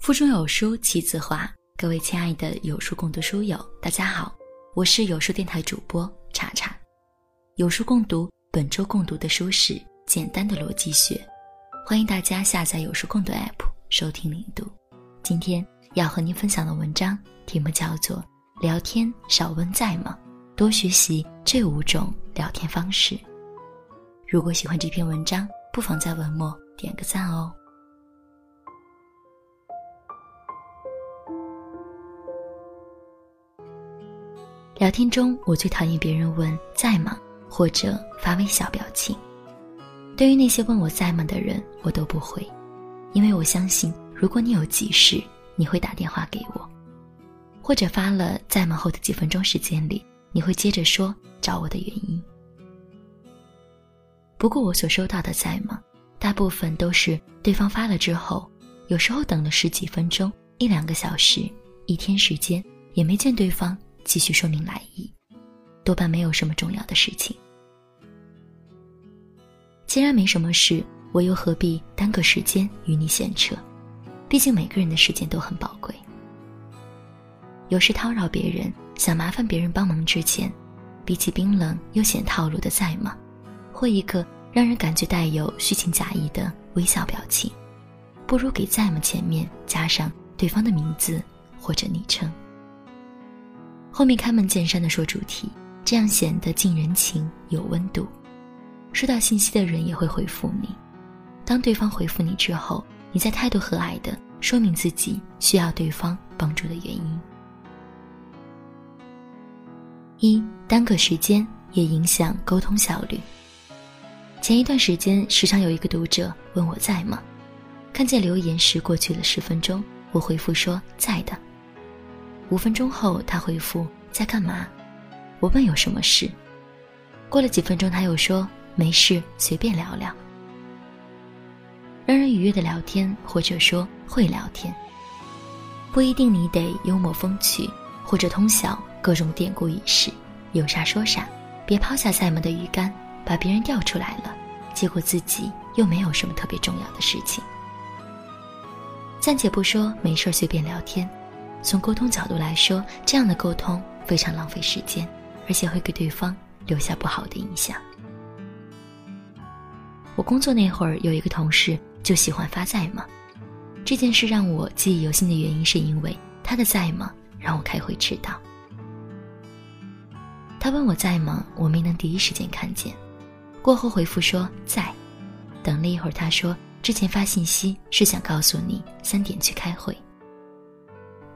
腹中有书气自华，各位亲爱的有书共读书友，大家好，我是有书电台主播查查。有书共读本周共读的书是《简单的逻辑学》，欢迎大家下载有书共读 APP 收听领读。今天要和您分享的文章题目叫做《聊天少问在吗？多学习这五种聊天方式》。如果喜欢这篇文章，不妨在文末点个赞哦。聊天中，我最讨厌别人问在吗，或者发微笑表情。对于那些问我在吗的人，我都不回，因为我相信，如果你有急事，你会打电话给我，或者发了在吗后的几分钟时间里，你会接着说找我的原因。不过我所收到的在吗，大部分都是对方发了之后，有时候等了十几分钟、一两个小时、一天时间，也没见对方。继续说明来意，多半没有什么重要的事情。既然没什么事，我又何必耽搁时间与你闲扯？毕竟每个人的时间都很宝贵。有时叨扰别人，想麻烦别人帮忙之前，比起冰冷又显套路的在吗，或一个让人感觉带有虚情假意的微笑表情，不如给在吗前面加上对方的名字或者昵称。后面开门见山的说主题，这样显得近人情有温度。收到信息的人也会回复你。当对方回复你之后，你再态度和蔼的说明自己需要对方帮助的原因。一耽搁时间也影响沟通效率。前一段时间，时常有一个读者问我在吗？看见留言时，过去了十分钟，我回复说在的。五分钟后，他回复在干嘛？我问有什么事。过了几分钟，他又说没事，随便聊聊。让人愉悦的聊天，或者说会聊天，不一定你得幽默风趣，或者通晓各种典故轶事，有啥说啥，别抛下赛门的鱼竿，把别人钓出来了，结果自己又没有什么特别重要的事情。暂且不说没事随便聊天。从沟通角度来说，这样的沟通非常浪费时间，而且会给对方留下不好的印象。我工作那会儿，有一个同事就喜欢发在吗？这件事让我记忆犹新的原因，是因为他的在吗让我开会迟到。他问我在吗，我没能第一时间看见，过后回复说在。等了一会儿，他说之前发信息是想告诉你三点去开会。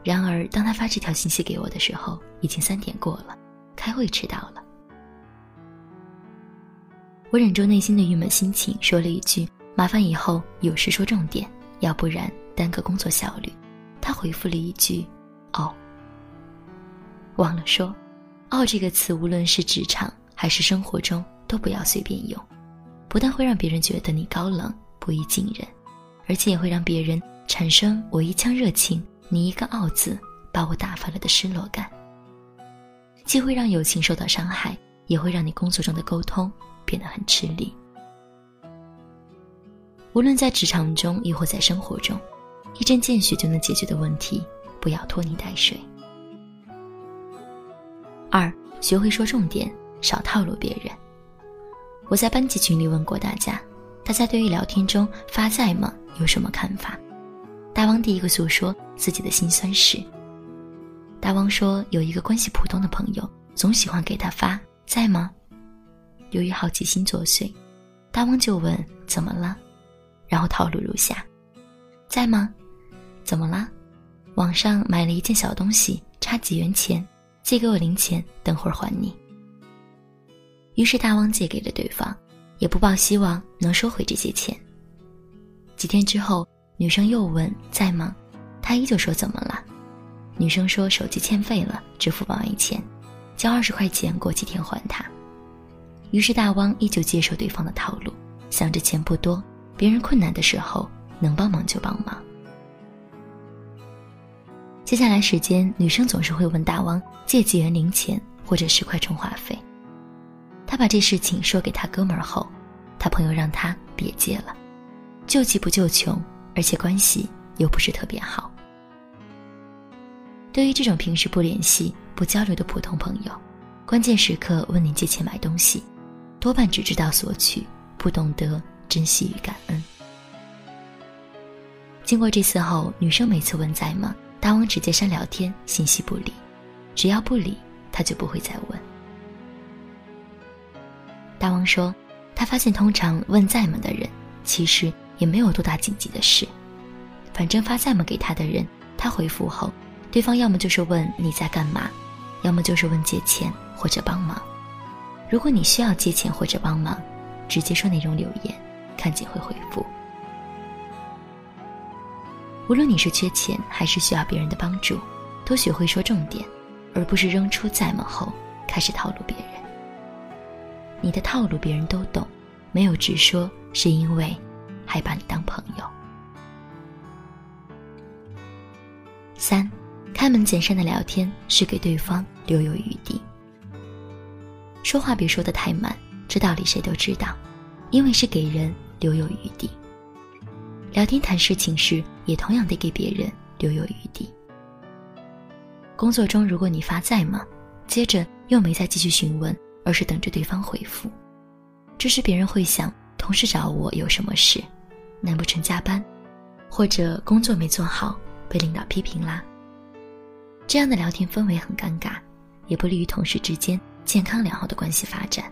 然而，当他发这条信息给我的时候，已经三点过了，开会迟到了。我忍住内心的郁闷心情，说了一句：“麻烦以后有事说重点，要不然耽搁工作效率。”他回复了一句：“哦。”忘了说，“哦”这个词，无论是职场还是生活中，都不要随便用，不但会让别人觉得你高冷不宜近人，而且也会让别人产生我一腔热情。你一个“傲”字，把我打发了的失落感，既会让友情受到伤害，也会让你工作中的沟通变得很吃力。无论在职场中，亦或在生活中，一针见血就能解决的问题，不要拖泥带水。二，学会说重点，少套路别人。我在班级群里问过大家，大家对于聊天中发在吗有什么看法？大王第一个诉说自己的心酸事。大王说，有一个关系普通的朋友，总喜欢给他发在吗？由于好奇心作祟，大王就问怎么了，然后套路如下：在吗？怎么了？网上买了一件小东西，差几元钱，借给我零钱，等会儿还你。于是大王借给了对方，也不抱希望能收回这些钱。几天之后。女生又问在吗？他依旧说怎么了？女生说手机欠费了，支付宝没钱，交二十块钱，过几天还他。于是大汪依旧接受对方的套路，想着钱不多，别人困难的时候能帮忙就帮忙。接下来时间，女生总是会问大汪借几元零钱或者十块充话费。他把这事情说给他哥们儿后，他朋友让他别借了，救急不救穷。而且关系又不是特别好，对于这种平时不联系、不交流的普通朋友，关键时刻问你借钱买东西，多半只知道索取，不懂得珍惜与感恩。经过这次后，女生每次问在吗，大王直接删聊天信息不理，只要不理，他就不会再问。大王说，他发现通常问在吗的人，其实也没有多大紧急的事，反正发在吗给他的人，他回复后，对方要么就是问你在干嘛，要么就是问借钱或者帮忙。如果你需要借钱或者帮忙，直接说内容留言，看见会回复。无论你是缺钱还是需要别人的帮助，都学会说重点，而不是扔出在吗后开始套路别人。你的套路别人都懂，没有直说是因为还把你当朋友。三，开门见山的聊天是给对方留有余地。说话别说的太满，这道理谁都知道，因为是给人留有余地。聊天谈事情时，也同样得给别人留有余地。工作中，如果你发在吗，接着又没再继续询问，而是等着对方回复，这时别人会想：同事找我有什么事？难不成加班，或者工作没做好被领导批评啦？这样的聊天氛围很尴尬，也不利于同事之间健康良好的关系发展。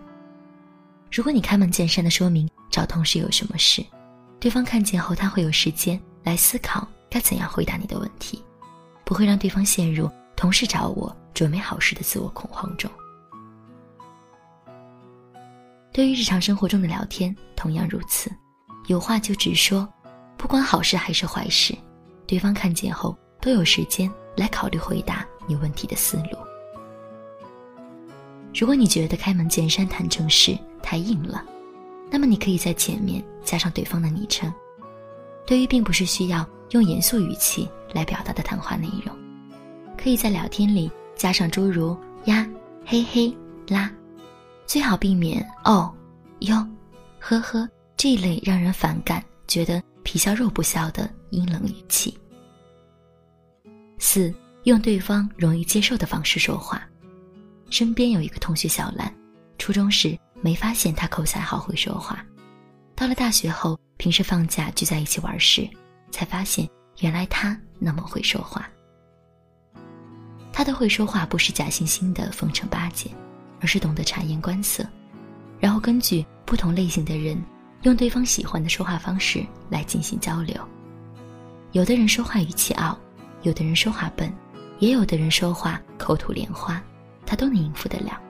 如果你开门见山的说明找同事有什么事？对方看见后，他会有时间来思考该怎样回答你的问题，不会让对方陷入同事找我准备好事的自我恐慌中。对于日常生活中的聊天，同样如此，有话就直说，不管好事还是坏事，对方看见后都有时间来考虑回答你问题的思路。如果你觉得开门见山谈正事太硬了，那么你可以在前面加上对方的昵称，对于并不是需要用严肃语气来表达的谈话内容，可以在聊天里加上诸如呀、嘿嘿、啦，最好避免哦、哟、呵呵这一类让人反感、觉得皮笑肉不笑的阴冷语气。四，用对方容易接受的方式说话。身边有一个同学小兰，初中时。没发现他口才好会说话，到了大学后，平时放假聚在一起玩时，才发现原来他那么会说话。他的会说话不是假惺惺的奉承巴结，而是懂得察言观色，然后根据不同类型的人，用对方喜欢的说话方式来进行交流。有的人说话语气傲，有的人说话笨，也有的人说话口吐莲花，他都能应付得了。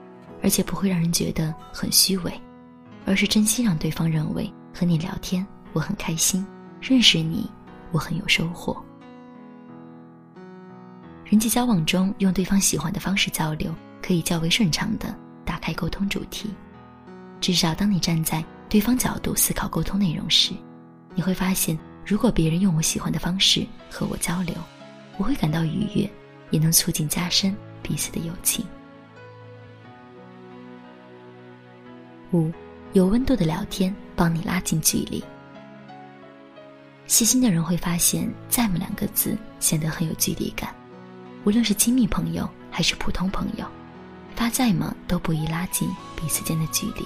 而且不会让人觉得很虚伪，而是真心让对方认为和你聊天我很开心，认识你我很有收获。人际交往中用对方喜欢的方式交流，可以较为顺畅的打开沟通主题。至少当你站在对方角度思考沟通内容时，你会发现，如果别人用我喜欢的方式和我交流，我会感到愉悦，也能促进加深彼此的友情。五，有温度的聊天帮你拉近距离。细心的人会发现，“在吗”两个字显得很有距离感，无论是亲密朋友还是普通朋友，发“在吗”都不易拉近彼此间的距离。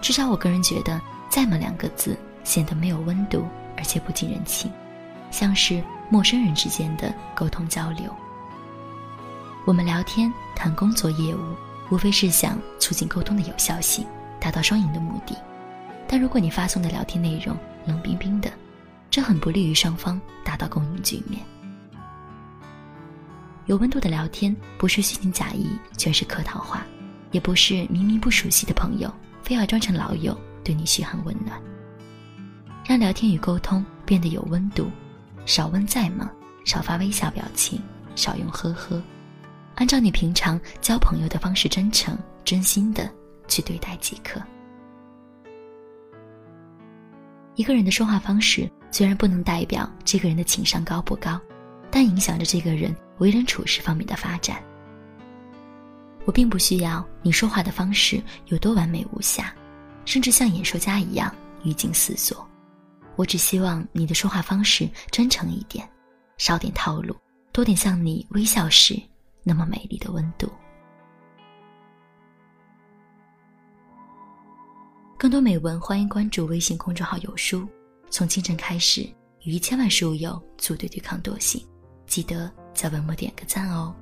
至少我个人觉得，“在吗”两个字显得没有温度，而且不近人情，像是陌生人之间的沟通交流。我们聊天谈工作业务。无非是想促进沟通的有效性，达到双赢的目的。但如果你发送的聊天内容冷冰冰的，这很不利于双方达到共赢局面。有温度的聊天不是虚情假意，全是客套话，也不是明明不熟悉的朋友非要装成老友对你嘘寒问暖。让聊天与沟通变得有温度，少问在吗？少发微笑表情，少用呵呵。按照你平常交朋友的方式，真诚、真心的去对待即可。一个人的说话方式虽然不能代表这个人的情商高不高，但影响着这个人为人处事方面的发展。我并不需要你说话的方式有多完美无瑕，甚至像演说家一样语惊四座。我只希望你的说话方式真诚一点，少点套路，多点像你微笑时那么美丽的温度。更多美文，欢迎关注微信公众号“有书”。从清晨开始，与一千万书友组队对抗惰性，记得在文末点个赞哦。